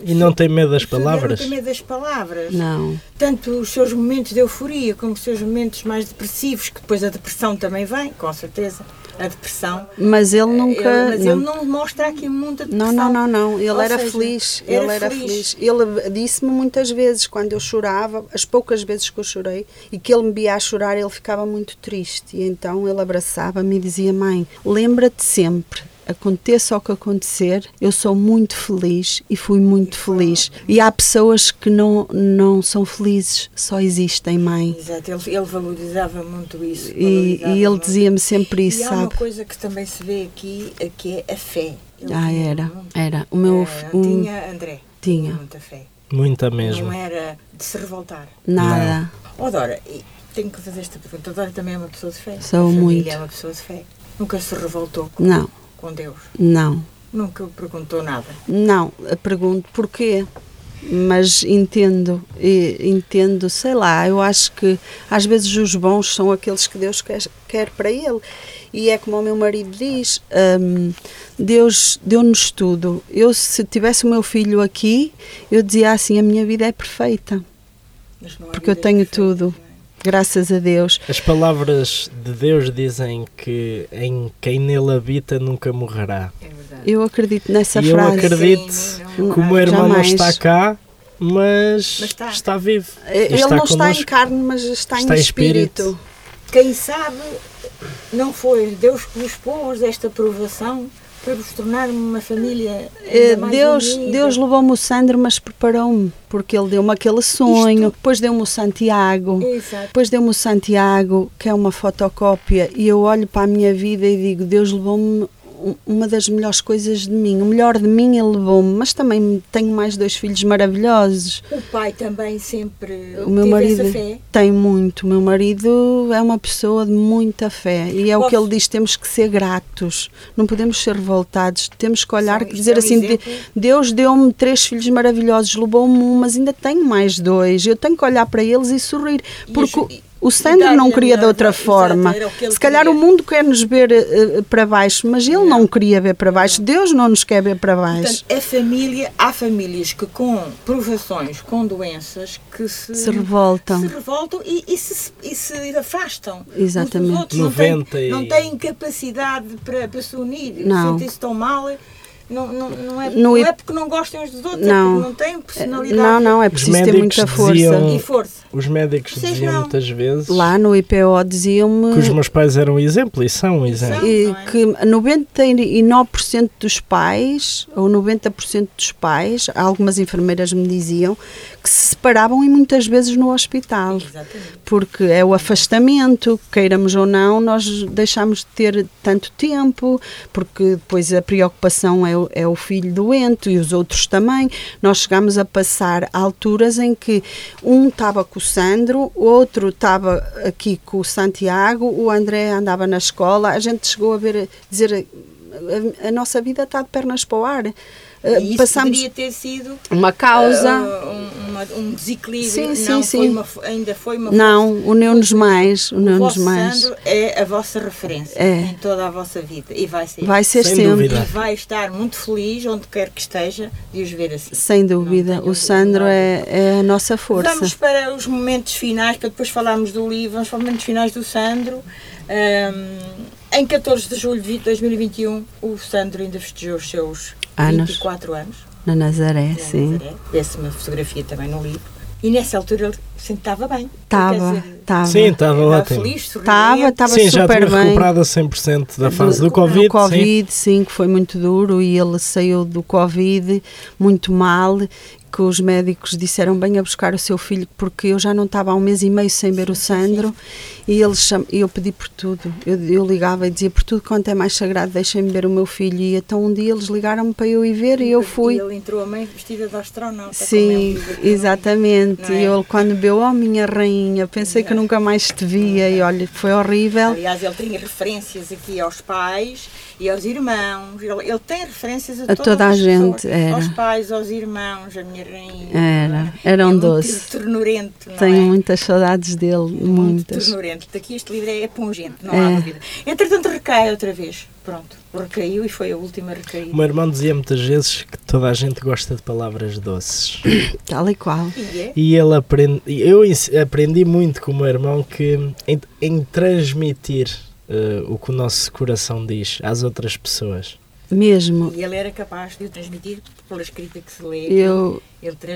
e não tem medo das palavras? Não tem medo das palavras. Não. Tanto os seus momentos de euforia como os seus momentos mais depressivos, que depois a depressão também vem, com certeza. A depressão. Mas ele nunca. Ele, mas não. ele não mostra aqui muita depressão. Não, não, não, não. Ele Ou era seja, feliz. Era ele era feliz. feliz. Ele disse-me muitas vezes, quando eu chorava, as poucas vezes que eu chorei, e que ele me via a chorar, ele ficava muito triste. E então ele abraçava-me e dizia: Mãe, lembra-te sempre aconteça o que acontecer, eu sou muito feliz e fui muito feliz. E há pessoas que não, não são felizes, só existem, mãe. Exato, ele, ele valorizava muito isso. E, e ele dizia-me sempre isso, e sabe? há uma coisa que também se vê aqui, que é a fé. Ele ah, era, era. O meu... Era, um, tinha, André, tinha. tinha muita fé. Muita mesmo. Não era de se revoltar. Nada. Não. Oh, Dora, tenho que fazer esta pergunta. A Dora também é uma pessoa de fé. Sou muito. é uma pessoa de fé. Nunca se revoltou. Não com Deus? Não. Nunca perguntou nada? Não, pergunto porquê. Mas entendo, entendo, sei lá, eu acho que às vezes os bons são aqueles que Deus quer, quer para ele. E é como o meu marido diz: um, Deus deu-nos tudo. Eu, se tivesse o meu filho aqui, eu dizia assim: a minha vida é perfeita. porque eu tenho perfeita, tudo. É? Graças a Deus. As palavras de Deus dizem que em quem nele habita nunca morrerá. É verdade. Eu acredito nessa e frase. Eu acredito Sim, não, que o meu irmão não está cá, mas, mas está. está. vivo. Ele está não está em carne, mas está, está em, espírito. espírito. Quem sabe não foi Deus que vos pôs esta provação para vos tornar uma família eh, Deus unida. Deus levou-me o Sandro mas preparou-me porque ele deu-me aquele sonho Isto... depois deu-me o Santiago Exato. depois deu-me o Santiago que é uma fotocópia e eu olho para a minha vida e digo Deus levou-me uma das melhores coisas de mim. O melhor de mim ele levou-me, mas também tenho mais dois filhos maravilhosos. O pai também sempre o meu marido tem muito. O meu marido é uma pessoa de muita fé e é Posso... o que ele diz: temos que ser gratos, não podemos ser revoltados, temos que olhar e dizer é um assim: exemplo. Deus deu-me três filhos maravilhosos, levou-me um, mas ainda tenho mais dois. Eu tenho que olhar para eles e sorrir, porque o Sandro não queria de outra forma. Se calhar o mundo quer nos ver uh, para baixo, mas ele não. não. queria ver para baixo. Deus não nos quer ver para baixo. Portanto, a família, há famílias que com provações, com doenças, que se, se revoltam, se revoltam e, e, se, e se afastam. Exatamente. Os outros 90 não têm, não têm capacidade para, para se unir, sentem-se tão mal não, não, não, é, não é porque não gostem uns dos outros, não. é porque não têm personalidade. Não, não, é preciso ter muita força. Diziam, e força. Os médicos Vocês diziam não. muitas vezes. Lá no IPO diziam-me. Que os meus pais eram um exemplo e são um exemplo. E é? que 99% dos pais, ou 90% dos pais, algumas enfermeiras me diziam, que se separavam e muitas vezes no hospital. Exatamente. Porque é o afastamento, queiramos ou não, nós deixamos de ter tanto tempo, porque depois a preocupação é o- é o filho doente e os outros também. Nós chegámos a passar alturas em que um estava com o Sandro, o outro estava aqui com o Santiago, o André andava na escola. A gente chegou a ver, dizer, a, a nossa vida está de pernas para o ar. Eh, E isso Passamos poderia ter sido uma causa. ah, um, uma- um desequilíbrio. Sim, sim, não sim. Foi uma, ainda foi uma Não, uniu-nos mais, O uniu-nos mais. Sandro é a vossa referência É. em toda a vossa vida e vai ser. Vai ser Sem sempre. dúvida. E vai estar muito feliz, onde quer que esteja, de os ver assim. Sem dúvida, o Sandro é, é a nossa força. Vamos para os momentos finais, para depois falarmos do livro, vamos para os momentos finais do Sandro. Ahm, em 14 de julho de 2021, o Sandro ainda festejou os seus Anos. 24 anos. Na Nazaré, em sim. Nazaré. Vê-se uma fotografia também no livro. E nessa altura ele se estava bem. Estava, estava. Sim, estava estava ótimo. feliz, Estava, sorridente. estava Sim, já super tinha bem. recuperado a 100% da fase do, Covid. do sim. Covid, sim. que foi muito duro e ele saiu do Covid muito mal, que os médicos disseram bem a buscar o seu filho porque eu já não estava há um mês e meio sem ver o Sandro e ele cham... eu pedi por tudo. Eu, eu ligava e dizia por tudo quanto é mais sagrado, deixem-me ver o meu filho e então um dia eles ligaram-me para eu ir ver e eu fui. E ele entrou a mãe vestida de astronauta. Sim, exatamente. é? E ele quando viu, oh minha rainha, pensei que nunca mais te via e olha, foi horrível. Aliás, ele tinha referências aqui aos pais e aos irmãos. Ele, ele tem referências a, A toda a gente, pessoas. era. Aos pais, aos irmãos, a minha rainha. Era, era um é muito doce. ternurento, não Tenho é? muitas saudades dele, Muito muitas. ternurento. Daqui este livro é pungente, não É. há dúvida. Entretanto, recai outra vez. Pronto, recaiu e foi a última recaída. O meu irmão dizia muitas vezes que toda a gente gosta de palavras doces. Tal e qual. E é. E ele aprende, eu aprendi muito com o meu irmão que em, em transmitir eh, o que o nosso coração diz às outras pessoas. Mesmo. E ele era capaz de o transmitir pela escrita que se lê. Eu,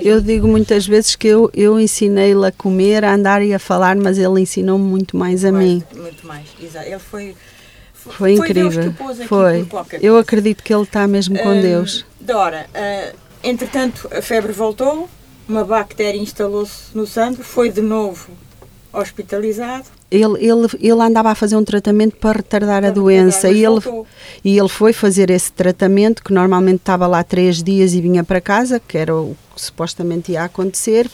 eu digo muitas vezes que eu, eu ensinei-lhe a comer, a andar e a falar, mas ele ensinou-me muito mais a Mais- mim. Muito mais, exato. Ele foi. Foi Deus incrível. que o pôs aqui Foi. Eu acredito que ele está mesmo com Hum, Deus. Dora, ah, entretanto, a febre voltou, uma bactéria instalou-se no Sandro, foi de novo hospitalizado. Ele, ele, ele andava a fazer um tratamento para retardar a Mas doença e ele, voltou. e ele foi fazer esse tratamento, que normalmente estava lá três dias e vinha para casa, que era o que supostamente ia acontecer.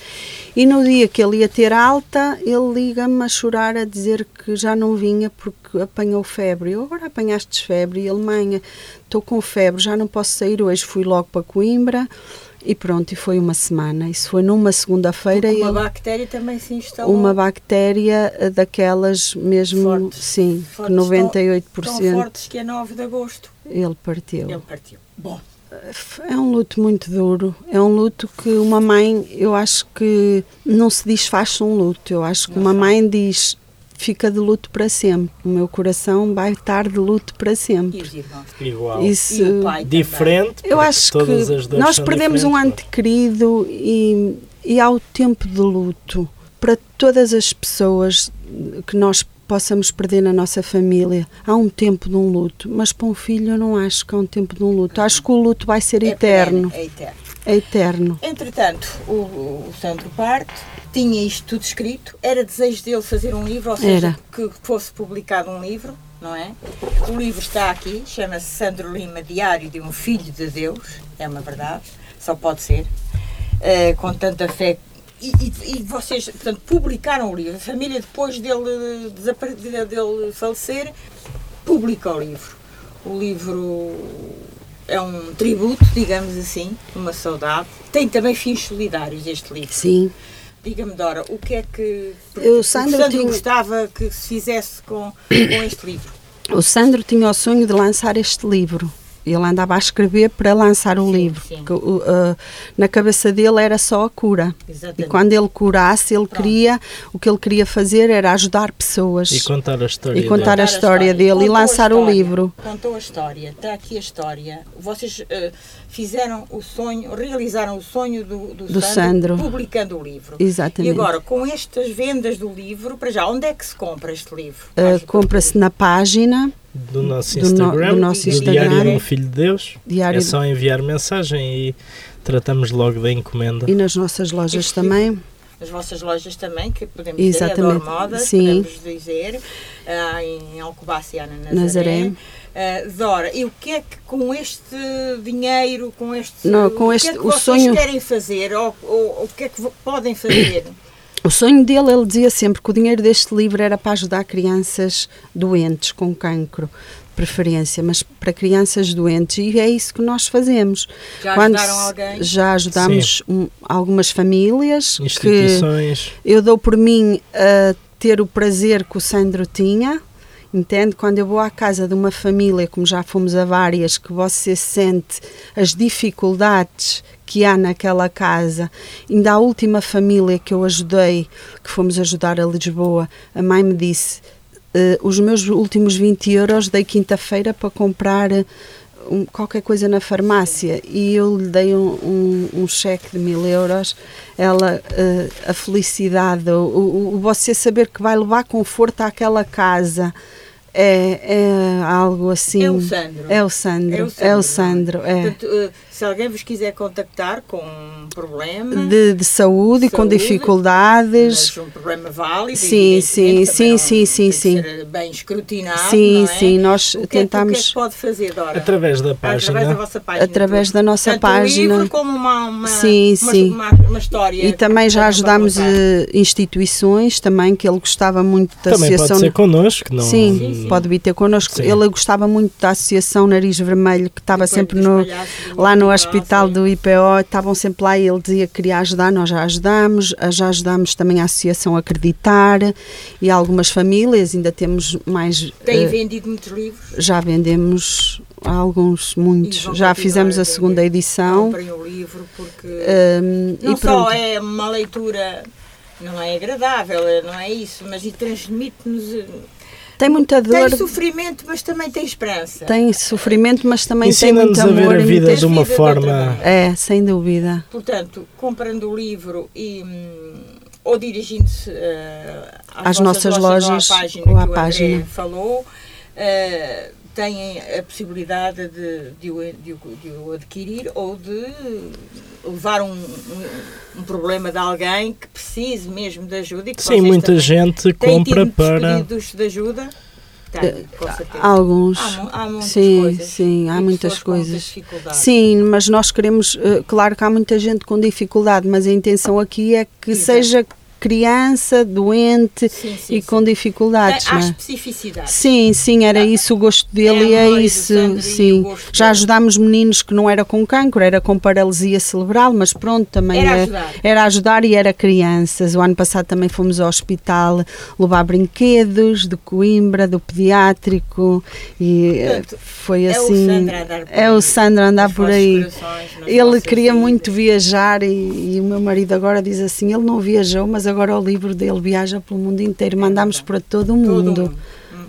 E no dia que ele ia ter alta, ele liga-me a chorar, a dizer que já não vinha porque apanhou febre. Eu agora apanhaste febre. E ele, mãe, estou com febre, já não posso sair hoje. Fui logo para Coimbra e pronto, e foi uma semana. Isso foi numa segunda-feira. e Uma ele- bactéria também se instalou. uma bactéria eh, daquelas mesmo, Fortes. sim, que Fortes, 98% Tão fortes que a 9 de agosto ele partiu. ele partiu. Bom, É um luto muito duro. É um luto que uma mãe, eu acho que não se diz faz um luto. Eu acho que uma mãe diz fica de luto para sempre. O meu coração vai estar de luto para e sempre. os irmãos. Igual. Isso, E o pai também. Diferente. eu acho todas que nós perdemos um ente querido e, e há o tempo de luto para todas as pessoas que nós possamos perder na nossa família. Há um tempo de um luto, mas para um filho eu não acho que há um tempo de um luto. Acho que o luto vai ser É eterno. É eterno. É eterno. Entretanto, o, o Sandro parte, tinha isto tudo escrito, era desejo dele fazer um livro, ou seja, Era. que fosse publicado um livro, não é? O livro está aqui, chama-se Sandro Lima, Diário de um Filho de Deus, é uma verdade, só pode ser, eh, com tanta fé. E, e- e vocês, portanto, publicaram o livro, a família depois dele, dele falecer, publica o livro. O livro é um tributo, digamos assim, uma saudade. Tem também fins solidários este livro. Sim. Diga-me, Dora, o que é que o Sandro, Sandro tinha- gostava que se fizesse com, com este livro? O Sandro tinha o sonho de lançar este livro. Ele andava a escrever para lançar o Sim, livro. sim. Que, uh, na cabeça dele era só a cura. E Exatamente. quando ele curasse, ele Pronto. queria, o que ele queria fazer era ajudar pessoas. E contar a história E contar dele. a história dele e Contou lançar o livro. Contou a história, está aqui a história. Vocês eh, fizeram o sonho, realizaram o sonho do, do, Do Sandro. publicando o livro. Exatamente. E agora, com estas vendas do livro, para já, onde é que se compra este livro? Uh, Compra-se na página do nosso do no- Instagram, do nosso Diário Instagram. de um Filho de Deus. Diário É só enviar mensagem e tratamos logo da encomenda. e nas nossas lojas Este também. as vossas lojas também, que podemos Exatamente, dizer, Ador Modas, sim. podemos dizer, ah, em Alcobaça e na Nazaré. Nazaré. Ah, Dora, e o que é que com este dinheiro, com este. Não, com o este- que é que o vocês sonho- querem fazer? Ou, ou- ou o que é que podem fazer? O sonho dele, ele dizia sempre que o dinheiro deste livro era para ajudar crianças doentes com cancro, de preferência, mas para crianças doentes, e é isso que nós fazemos. Já Quando ajudaram alguém? Já ajudámos um, algumas famílias que Instituições. eu dou por mim a ter o prazer que o Sandro tinha. Entende? Quando eu vou à casa de uma família, como já fomos a várias, que você sente as dificuldades que há naquela casa. Ainda a última família que eu ajudei, que fomos ajudar a Lisboa, a mãe me disse: "Eh, os meus últimos 20 euros dei quinta-feira para comprar eh, um- qualquer coisa na farmácia e eu lhe dei um, um, um cheque de mil euros. Ela, eh, a felicidade, o, o, o você saber que vai levar conforto àquela casa. É, é algo assim. É o Sandro. É o Sandro. É o É o Sandro, Sandro. é. Portanto, eh, se alguém vos quiser contactar com um problema. De, de saúde, e com dificuldades. Mas um problema válido. Sim, evidentemente, sim, sim, não- sim, sim, sim. ser bem escrutinado. Sim, não é? sim, nós o que é, tentamos- O que é que pode fazer, Dora? Através da Através da página. vossa página. Através da nossa Tanto página. O livro como uma, uma, Sim, uma, sim. Uma, uma história. E também já ajudámos eh, instituições também, que ele gostava muito da Também associação. pode ser connosco. Não, Sim, Sim, sim. pode vir ter connosco. Sim. Ele gostava muito da Associação Nariz Vermelho, que estava Depois sempre no, lá no hospital, hospital do IPO, estavam sempre lá e ele dizia que queria ajudar, nós já ajudámos, ah, já ajudámos também a Associação Acreditar e algumas famílias, ainda temos mais. Tem eh, vendido muitos livros. já vendemos alguns, muitos. Já fizemos a vender. segunda edição. Comprem o livro porque hum, não e só é uma leitura. Não é agradável, não é isso, mas e transmite-nos. Tem muita dor, Tem sofrimento, mas também tem esperança. tem sofrimento, mas também tem Ensina-nos muito a ver amor. a e vida de uma vida forma. É, sem dúvida. Portanto, comprando o livro e, hum, ou dirigindo-se eh, Às vossas nossas lojas ou à página ou à que o André página. falou, eh, têm a possibilidade de, de, o, de o- de o adquirir ou de levar um, um, um problema de alguém que precise mesmo de ajuda e que Sim, muita também gente compra para. pedidos de ajuda? Tem, com certeza. Alguns. Há, há muitas sim, coisas. sim, há E muitas coisas. Sim, mas nós queremos, eh, claro que há muita gente com dificuldade, mas a intenção aqui é que Exato. seja criança, doente Sim, sim, e sim. com dificuldades. Tem- há é? especificidades. Sim, sim, era isso o gosto dele É a e é do isso, sim. Já dele. ajudámos meninos que não era com cancro, era com paralisia cerebral, mas pronto, também Era é- ajudar. era ajudar e era crianças. O ano passado também fomos ao hospital levar brinquedos de Coimbra, do pediátrico e Portanto, foi é o assim. Sandro a andar por é aí, andar nas por aí. Ele queria muito viajar e, e o meu marido agora diz assim: ele não viajou, mas agora o livro dele viaja pelo mundo inteiro. Mandámos para todo o Todo mundo. mundo.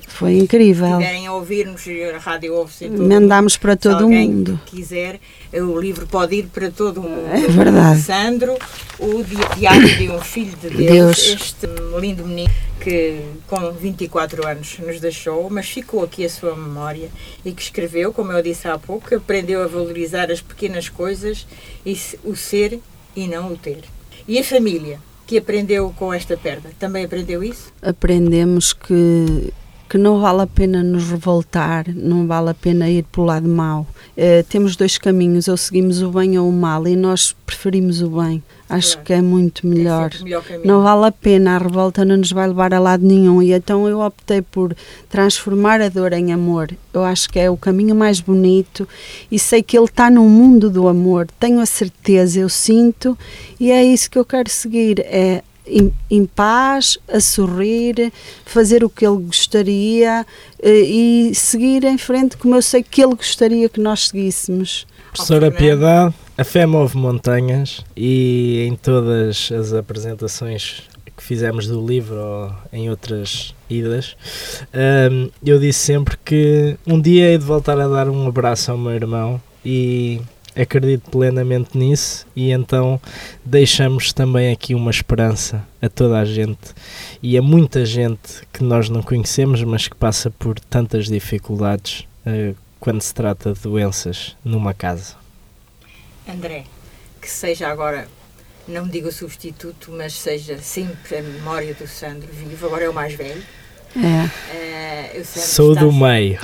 Foi incrível. quiserem ouvir-nos, a rádio ouve-se todo Mandámos para Se todo o mundo. quiser, o livro pode ir para todo o mundo. É verdade. Sandro, o di- diário de um filho de Deus, Deus. este lindo menino que com 24 anos nos deixou, mas ficou aqui a sua memória e que escreveu, como eu disse há pouco, aprendeu a valorizar as pequenas coisas e se- o ser e não o ter. E a família, que aprendeu com esta perda, também aprendeu isso? aprendemos que, que não vale a pena nos revoltar, não vale a pena ir para o lado mau. Eh, temos dois caminhos, ou seguimos o bem ou o mal, e nós preferimos o bem. Acho Claro. que é muito É melhor. melhor. Não vale a pena, a revolta não nos vai levar a lado nenhum. E então eu optei por transformar a dor em amor. Eu acho que é o caminho mais bonito e sei que ele está no mundo do amor. Tenho a certeza, eu sinto, e é isso que eu quero seguir. É em, em paz, a sorrir, fazer o que ele gostaria eh, e seguir em frente como eu sei que ele gostaria que nós seguíssemos. Professora. Piedade, a fé move montanhas e em todas as apresentações que fizemos do livro ou em outras idas, hum, eu disse sempre que um dia hei de voltar a dar um abraço ao meu irmão e acredito plenamente nisso e então deixamos também aqui uma esperança a toda a gente e a muita gente que nós não conhecemos mas que passa por tantas dificuldades eh, quando se trata de doenças numa casa. André, que seja agora não digo substituto, mas seja sempre a memória do Sandro vivo. Agora é o mais velho. É. O Sandro Sou está- do meio,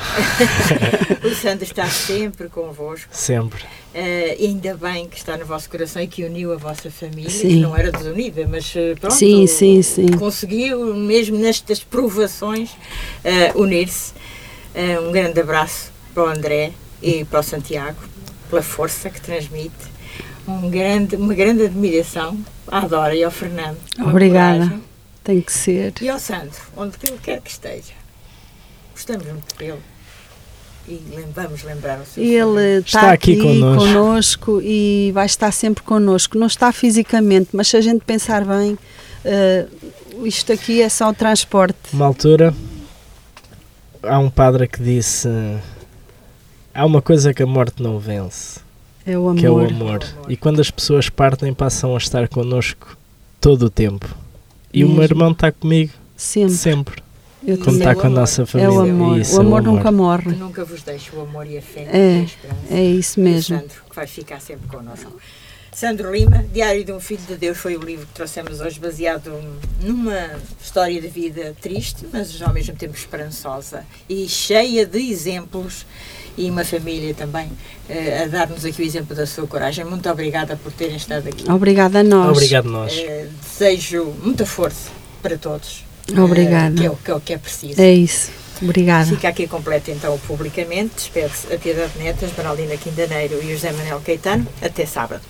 O Sandro está sempre convosco. sempre. E ainda bem que está no vosso coração e que uniu a vossa família, que Sim. não era desunida, mas eh, pronto, Sim, sim, sim. conseguiu, mesmo nestas provações, eh, unir-se. Um grande abraço para o André e para o Santiago, pela força que transmite. Um grande, uma grande admiração à Dora e ao Fernando. Obrigada. coragem. Tem que ser. E ao Sandro, onde ele quer que esteja. Gostamos muito dele. E vamos lembrar o seu Ele filho. está, Está aqui aqui, connosco. connosco. e vai estar sempre connosco. Não está fisicamente, mas se a gente pensar bem, eh, isto aqui é só o transporte. Uma altura, há um padre que disse: há uma coisa que a morte não vence, É o amor. que é o amor. E quando as pessoas partem, passam a estar connosco todo o tempo. E o meu Mesmo. irmão está comigo Sempre. sempre, Eu está é o com a amor. nossa É família. o amor. Isso, o é amor nunca morre. Que nunca vos deixe o amor e a fé É, e a esperança. É isso o mesmo. Sandro, que vai ficar sempre connosco. Sandro Lima, Diário de um Filho de Deus, foi o livro que trouxemos hoje, baseado numa história de vida triste, mas ao mesmo tempo esperançosa e cheia de exemplos. E uma família também eh, a dar-nos aqui o exemplo da sua coragem. Muito obrigada por terem estado aqui. Obrigada a nós. Obrigado, nós. Eh, desejo muita força para todos. eh, Obrigada. que, é, o- que é o que é preciso. É isso. Obrigada. Fica aqui completo então publicamente. Despede-se a Piedade Netas, Maralina Quindaneiro e o José Manuel Caetano. Até sábado.